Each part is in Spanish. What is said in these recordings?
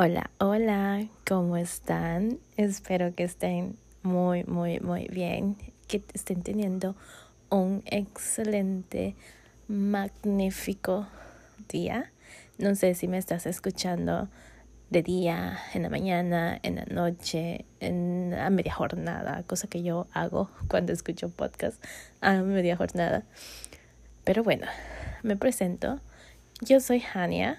Hola, hola, ¿cómo están? Espero que estén muy, muy, muy bien, que estén teniendo un excelente, magnífico día. No sé si me estás escuchando de día, en la mañana, en la noche, en a media jornada, cosa que yo hago cuando escucho podcast a media jornada. Pero bueno, me presento. Yo soy Hania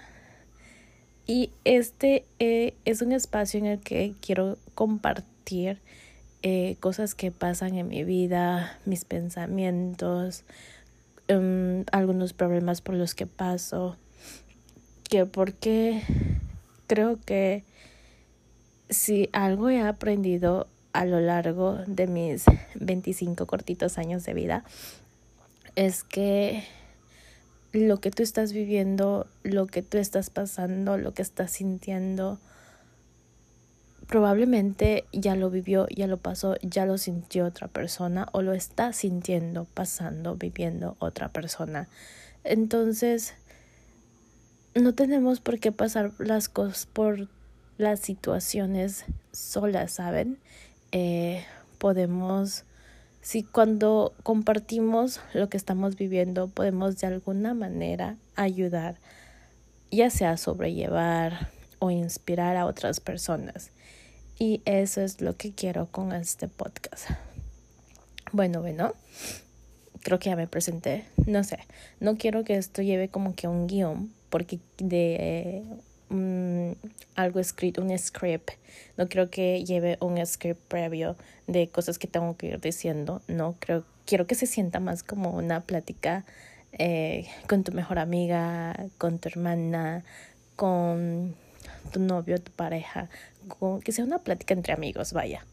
y este eh, es un espacio en el que quiero compartir eh, cosas que pasan en mi vida, mis pensamientos, um, algunos problemas por los que paso, que porque creo que si algo he aprendido a lo largo de mis 25 cortitos años de vida es que lo que tú estás viviendo, lo que tú estás pasando, lo que estás sintiendo, probablemente ya lo vivió, ya lo pasó, ya lo sintió otra persona o lo está sintiendo, pasando, viviendo otra persona. Entonces, no tenemos por qué pasar las cosas por las situaciones solas, ¿saben? Eh, podemos si cuando compartimos lo que estamos viviendo podemos de alguna manera ayudar, ya sea sobrellevar o inspirar a otras personas. Y eso es lo que quiero con este podcast. Bueno, bueno, creo que ya me presenté. No sé, no quiero que esto lleve como que un guion, porque de um, algo escrito, un script. No creo que lleve un script previo de cosas que tengo que ir diciendo. No creo, quiero que se sienta más como una plática eh, con tu mejor amiga, con tu hermana, con tu novio, tu pareja, con, que sea una plática entre amigos, vaya.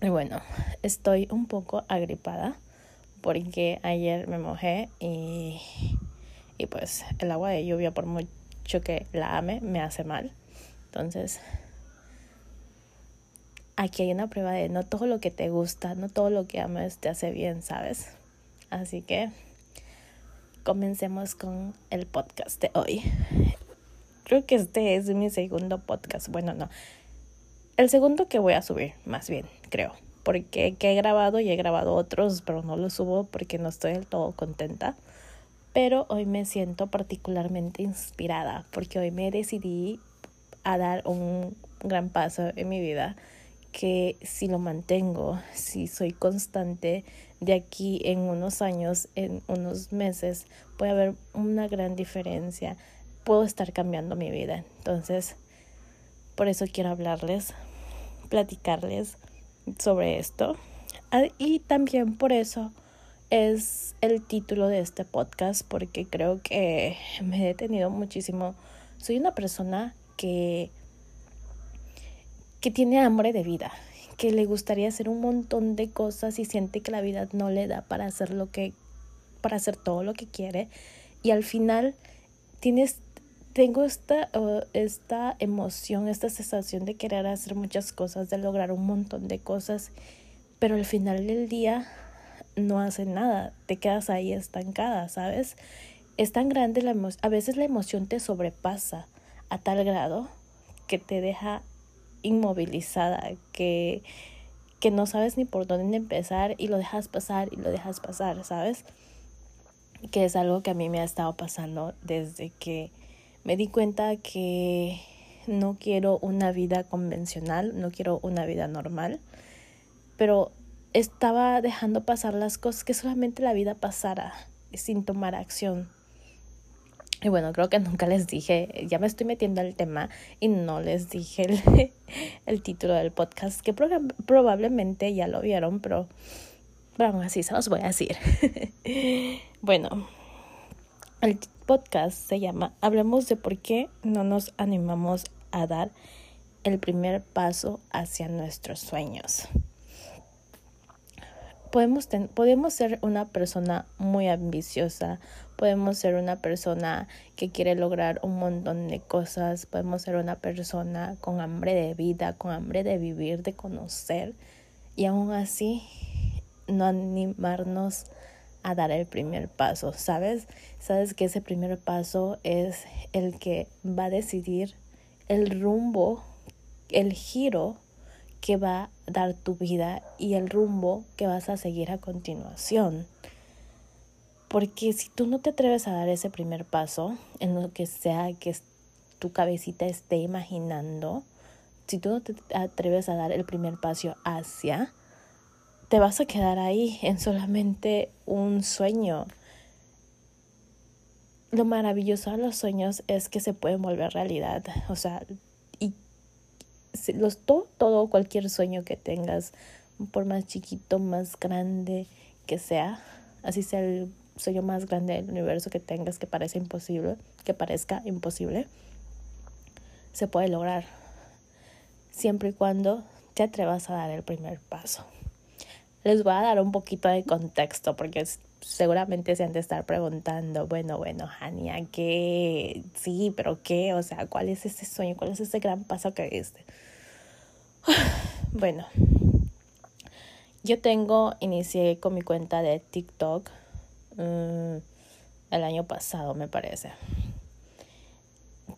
Y bueno, estoy un poco agripada porque ayer me mojé y, y pues el agua de lluvia por muy que la ame me hace mal. Entonces, aquí hay una prueba de no todo lo que te gusta, no todo lo que amas te hace bien, ¿sabes? Así que comencemos con el podcast de hoy. Creo que este es mi segundo podcast. Bueno, no. El segundo que voy a subir, más bien, creo. Porque que he grabado y he grabado otros, pero no los subo porque no estoy del todo contenta pero hoy me siento particularmente inspirada porque hoy me decidí a dar un gran paso en mi vida que si lo mantengo, si soy constante, de aquí en unos años, en unos meses, puede haber una gran diferencia. Puedo estar cambiando mi vida. Entonces, por eso quiero hablarles, platicarles sobre esto. Ah, y también por eso es el título de este podcast porque creo que me he detenido muchísimo. Soy una persona que, que tiene hambre de vida, que le gustaría hacer un montón de cosas y siente que la vida no le da para hacer lo que, para hacer todo lo que quiere. Y al final tienes, tengo esta, esta emoción, esta sensación de querer hacer muchas cosas, de lograr un montón de cosas, pero al final del día no hace nada, te quedas ahí estancada, ¿sabes? Es tan grande la emoción, a veces la emoción te sobrepasa a tal grado que te deja inmovilizada, que, que no sabes ni por dónde empezar y lo dejas pasar y lo dejas pasar, ¿sabes? Que es algo que a mí me ha estado pasando desde que me di cuenta que no quiero una vida convencional, no quiero una vida normal, pero estaba dejando pasar las cosas, que solamente la vida pasara sin tomar acción. Y bueno, creo que nunca les dije, ya me estoy metiendo al tema y no les dije el, el título del podcast, que probablemente ya lo vieron, pero, pero aún así se los voy a decir. bueno, el podcast se llama Hablemos de por qué no nos animamos a dar el primer paso hacia nuestros sueños podemos, podemos ser una persona muy ambiciosa, podemos ser una persona que quiere lograr un montón de cosas, podemos ser una persona con hambre de vida, con hambre de vivir, de conocer y aún así no animarnos a dar el primer paso, ¿sabes? Sabes que ese primer paso es el que va a decidir el rumbo, el giro que va a dar tu vida y el rumbo que vas a seguir a continuación. Porque si tú no te atreves a dar ese primer paso en lo que sea que tu cabecita esté imaginando, si tú no te atreves a dar el primer paso hacia, te vas a quedar ahí en solamente un sueño. Lo maravilloso de los sueños es que se pueden volver realidad. O sea, los, todo, todo, cualquier sueño que tengas, por más chiquito, más grande que sea, así sea el sueño más grande del universo que tengas que parece imposible, que parezca imposible, se puede lograr siempre y cuando te atrevas a dar el primer paso. Les voy a dar un poquito de contexto porque seguramente se han de estar preguntando, bueno, bueno, Hania, ¿qué? Sí, pero ¿qué? O sea, ¿cuál es ese sueño? ¿Cuál es ese gran paso que viste? Bueno, yo tengo, inicié con mi cuenta de TikTok mm, el año pasado, me parece.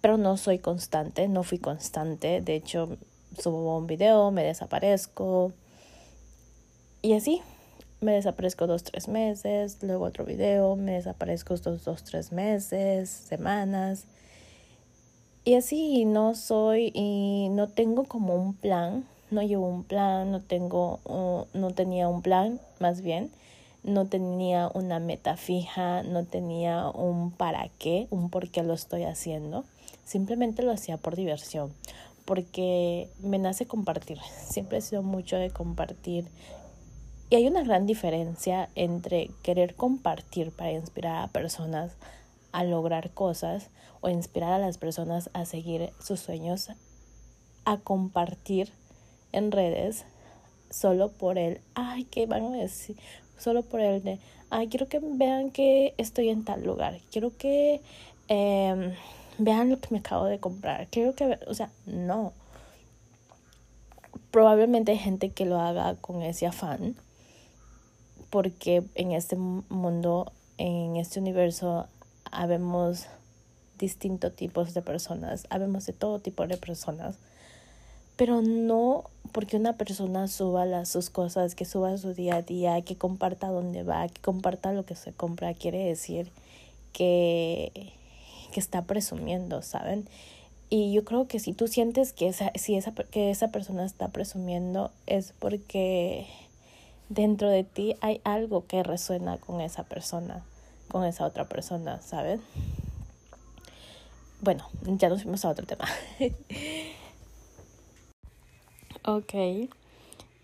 Pero no soy constante, no fui constante. De hecho, subo un video, me desaparezco. Y así, me desaparezco dos, tres meses, luego otro video, me desaparezco dos, dos, tres meses, semanas. Y así no soy y no tengo como un plan, no llevo un plan, no tengo, no tenía un plan, más bien, no tenía una meta fija, no tenía un para qué, un por qué lo estoy haciendo. Simplemente lo hacía por diversión, porque me nace compartir. Siempre he sido mucho de compartir. Y hay una gran diferencia entre querer compartir para inspirar a personas a lograr cosas o inspirar a las personas a seguir sus sueños, a compartir en redes solo por el, ay, ¿qué van a decir? Solo por el de, ay, quiero que vean que estoy en tal lugar, quiero que eh, vean lo que me acabo de comprar. Quiero que, o sea, no. Probablemente hay gente que lo haga con ese afán, porque en este mundo, en este universo, habemos distintos tipos de personas, habemos de todo tipo de personas, pero no porque una persona suba las, sus cosas, que suba su día a día, que comparta dónde va, que comparta lo que se compra, quiere decir que que está presumiendo, ¿saben? Y yo creo que si tú sientes que esa, si esa, que esa persona está presumiendo es porque dentro de ti hay algo que resuena con esa persona, con esa otra persona, ¿sabes? Bueno, ya nos fuimos a otro tema. ok.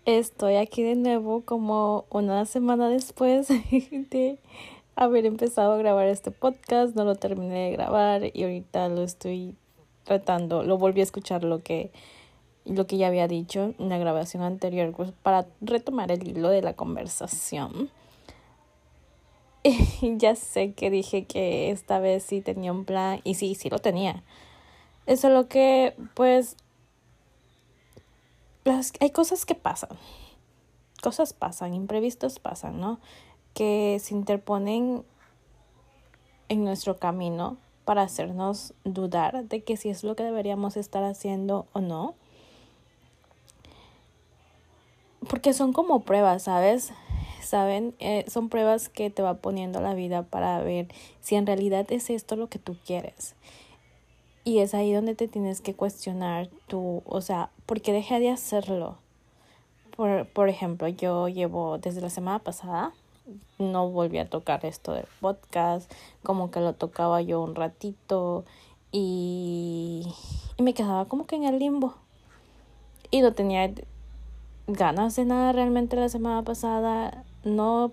Estoy aquí de nuevo como una semana después de haber empezado a grabar este podcast, no lo terminé de grabar y ahorita lo estoy tratando, lo volví a escuchar lo que lo que ya había dicho en la grabación anterior pues, para retomar el hilo de la conversación. Ya sé que dije que esta vez sí tenía un plan y sí, sí lo tenía. Eso es lo que pues hay cosas que pasan. Cosas pasan, imprevistos pasan, ¿no? que se interponen en nuestro camino para hacernos dudar de que si es lo que deberíamos estar haciendo o no. Porque son como pruebas, ¿sabes? Saben, eh, son pruebas que te va poniendo la vida para ver si en realidad es esto lo que tú quieres. Y es ahí donde te tienes que cuestionar tú, o sea, ¿por qué dejé de hacerlo? Por, por ejemplo, yo llevo desde la semana pasada no volví a tocar esto del podcast, como que lo tocaba yo un ratito y, y me quedaba como que en el limbo. Y no tenía ganas de nada realmente la semana pasada, no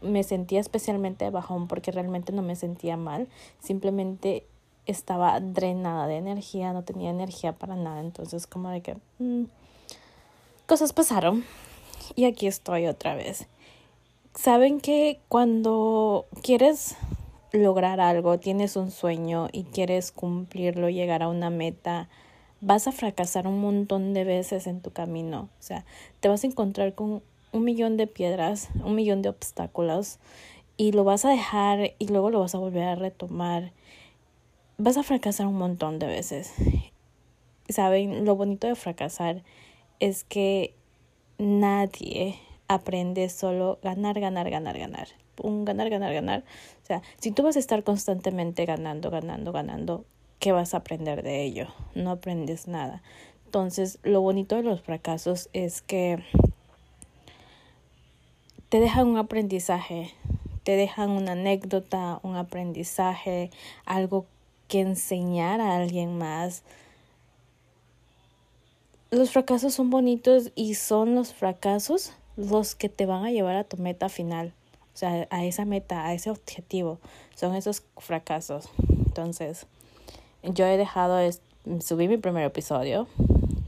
me sentía especialmente bajón porque realmente no me sentía mal, simplemente estaba drenada de energía, no tenía energía para nada, entonces como de que mm, cosas pasaron y aquí estoy otra vez. Saben que cuando quieres lograr algo, tienes un sueño y quieres cumplirlo, llegar a una meta, vas a fracasar un montón de veces en tu camino. O sea, te vas a encontrar con un millón de piedras, un millón de obstáculos y lo vas a dejar y luego lo vas a volver a retomar. Vas a fracasar un montón de veces. saben, lo bonito de fracasar es que nadie aprende solo ganar, ganar, ganar, ganar. Un ganar, ganar, ganar. O sea, si tú vas a estar constantemente ganando, ganando, ganando, ¿qué vas a aprender de ello? No aprendes nada. Entonces, lo bonito de los fracasos es que te dejan un aprendizaje, te dejan una anécdota, un aprendizaje, algo que enseñar a alguien más. Los fracasos son bonitos y son los fracasos los que te van a llevar a tu meta final, o sea, a esa meta, a ese objetivo. Son esos fracasos. Entonces, yo he dejado, subí mi primer episodio,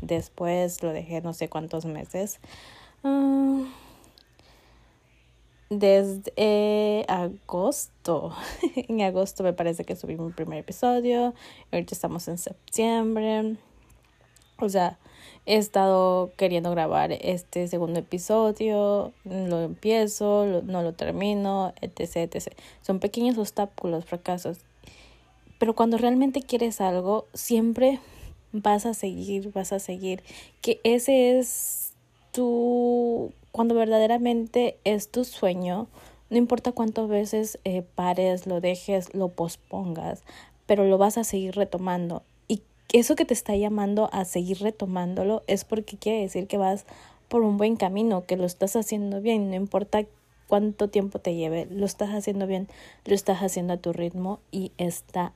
después lo dejé no sé cuántos meses. Ah, desde agosto. en agosto me parece que subí mi primer episodio. Ahorita estamos en septiembre. O sea, he estado queriendo grabar este segundo episodio. Lo empiezo, no lo termino, etc, etc. Son pequeños obstáculos, fracasos. Pero cuando realmente quieres algo, siempre vas a seguir, vas a seguir. Que ese es tu cuando verdaderamente es tu sueño, no importa cuántas veces eh, pares, lo dejes, lo pospongas, pero lo vas a seguir retomando. Y eso que te está llamando a seguir retomándolo es porque quiere decir que vas por un buen camino, que lo estás haciendo bien, no importa cuánto tiempo te lleve, lo estás haciendo bien, lo estás haciendo a tu ritmo y está,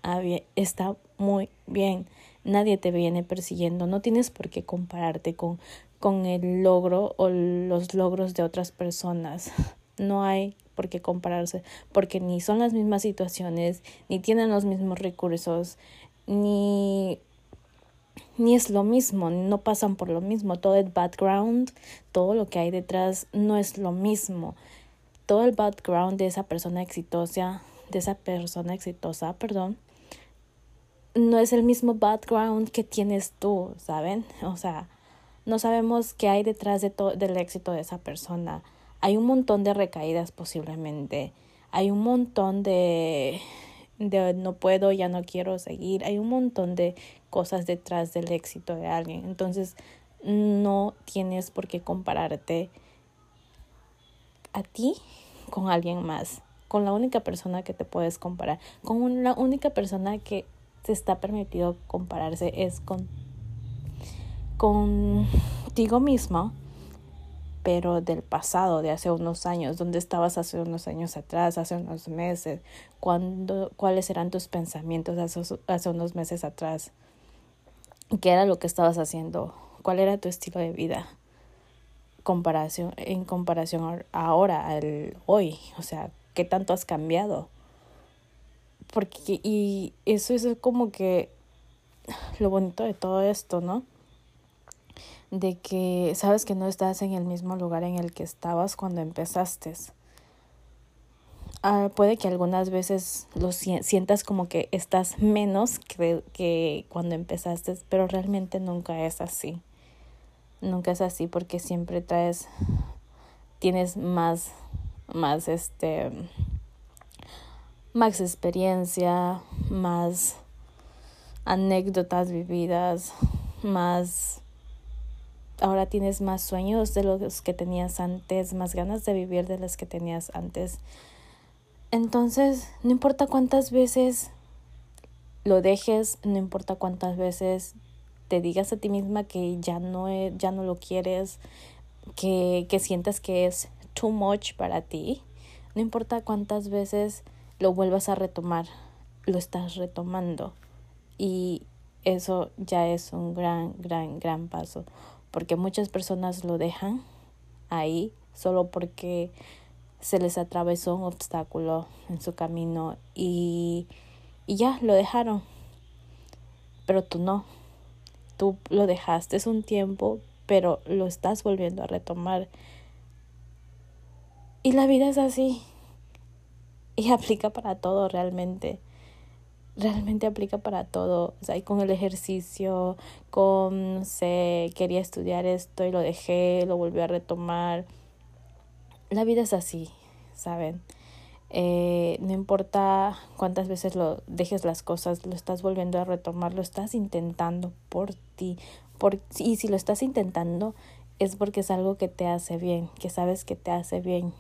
está muy bien. Nadie te viene persiguiendo, no tienes por qué compararte con con el logro o los logros de otras personas. No hay por qué compararse porque ni son las mismas situaciones, ni tienen los mismos recursos, ni ni es lo mismo, no pasan por lo mismo, todo el background, todo lo que hay detrás no es lo mismo. Todo el background de esa persona exitosa, de esa persona exitosa, perdón, no es el mismo background que tienes tú, ¿saben? O sea, no sabemos qué hay detrás de del éxito de esa persona. Hay un montón de recaídas posiblemente. Hay un montón de, de no puedo, ya no quiero seguir. Hay un montón de cosas detrás del éxito de alguien. Entonces, no tienes por qué compararte a ti con alguien más, con la única persona que te puedes comparar, con la única persona que te está permitido compararse es con contigo mismo, pero del pasado, de hace unos años, ¿dónde estabas hace unos años atrás, hace unos meses? ¿Cuándo, ¿Cuáles eran tus pensamientos hace, hace unos meses atrás? ¿Qué era lo que estabas haciendo? ¿Cuál era tu estilo de vida? Comparación, en comparación ahora, al hoy, o sea, ¿qué tanto has cambiado? Porque, y eso es como que lo bonito de todo esto, ¿no? de que sabes que no estás en el mismo lugar en el que estabas cuando empezaste. Ah, puede que algunas veces lo sientas como que estás menos que, que cuando empezaste, pero realmente nunca es así. Nunca es así porque siempre traes, tienes más, más este, más experiencia, más anécdotas vividas, más ahora tienes más sueños de los que tenías antes, más ganas de vivir de los que tenías antes. Entonces, no importa cuántas veces lo dejes, no importa cuántas veces te digas a ti misma que ya no, e, ya no lo quieres, que, que sientas que es too much para ti, no importa cuántas veces lo vuelvas a retomar, lo estás retomando. Y eso ya es un gran, gran, gran paso porque muchas personas lo dejan ahí solo porque se les atravesó un obstáculo en su camino y, y ya lo dejaron. Pero tú no. Tú lo dejaste un tiempo, pero lo estás volviendo a retomar. Y la vida es así. Y aplica para todo realmente realmente aplica para todo. O sea, y con el ejercicio, con, no sé, quería estudiar esto y lo dejé, lo volví a retomar. La vida es así, ¿saben? Eh, no importa cuántas veces lo dejes las cosas, lo estás volviendo a retomar, lo estás intentando por ti. Por, y si lo estás intentando es porque es algo que te hace bien, que sabes que te hace bien.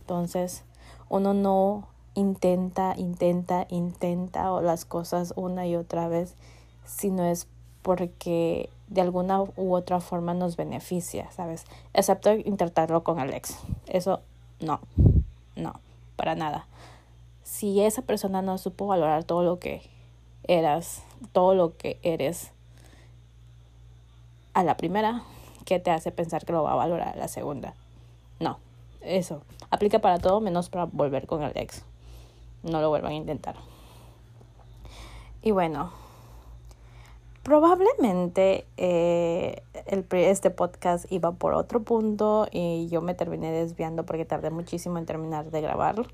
Entonces, uno no intenta, intenta, intenta o las cosas una y otra vez, sino es porque de alguna u otra forma nos beneficia, ¿sabes? Excepto intentarlo con Alex. Eso no, no, para nada. Si esa persona no supo valorar todo lo que eras, todo lo que eres a la primera, ¿qué te hace pensar que lo va a valorar a la segunda? No, eso aplica para todo menos para volver con el ex. No lo vuelvan a intentar. Y bueno, probablemente eh, el, este podcast iba por otro punto y yo me terminé desviando porque tardé muchísimo en terminar de grabarlo.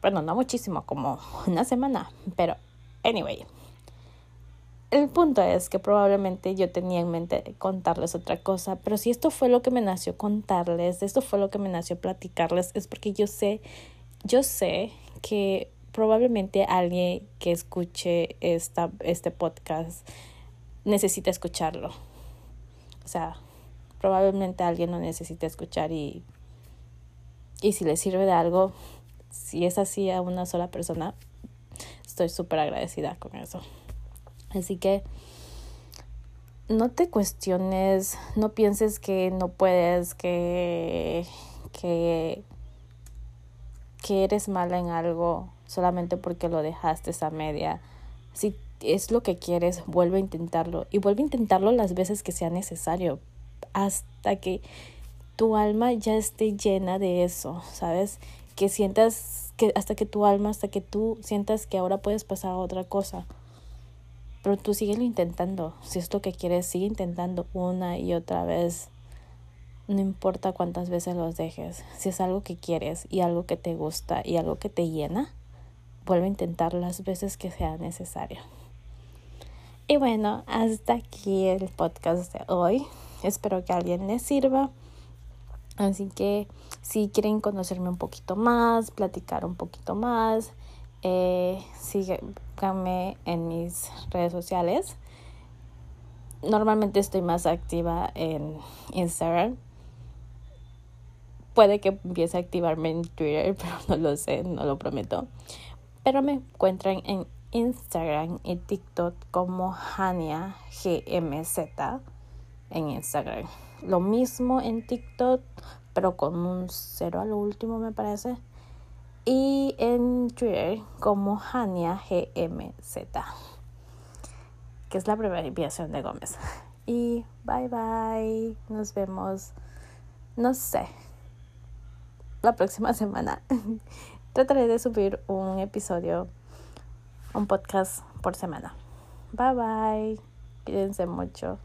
Bueno, no muchísimo, como una semana, pero anyway. El punto es que probablemente yo tenía en mente contarles otra cosa, pero si esto fue lo que me nació contarles, esto fue lo que me nació platicarles, es porque yo sé, yo sé que probablemente alguien que escuche esta, este podcast necesita escucharlo. O sea, probablemente alguien lo necesita escuchar y, y si le sirve de algo, si es así a una sola persona, estoy súper agradecida con eso. Así que no te cuestiones, no pienses que no puedes, que, que, que eres mala en algo solamente porque lo dejaste esa media. Si es lo que quieres, vuelve a intentarlo y vuelve a intentarlo las veces que sea necesario hasta que tu alma ya esté llena de eso, ¿sabes? Que sientas que hasta que tu alma, hasta que tú sientas que ahora puedes pasar a otra cosa. Pero tú síguelo intentando. Si es lo que quieres, sigue intentando una y otra vez. No importa cuántas veces los dejes. Si es algo que quieres y algo que te gusta y algo que te llena, vuelve a intentar las veces que sea necesario. Y bueno, hasta aquí el podcast de hoy. Espero que a alguien les sirva. Así que si quieren conocerme un poquito más, platicar un poquito más, eh, síganme en mis redes sociales. Normalmente estoy más activa en Instagram. Puede que empiece a activarme en Twitter, pero no lo sé, no lo prometo pero me encuentran en Instagram y TikTok como Hania GMZ en Instagram. Lo mismo en TikTok, pero con un cero a lo último me parece. Y en Twitter como Hania GMZ, que es la abreviación de Gómez. Y bye bye, nos vemos, no sé, la próxima semana. trataré de subir un episodio, un podcast por semana. Bye bye. Cuídense mucho.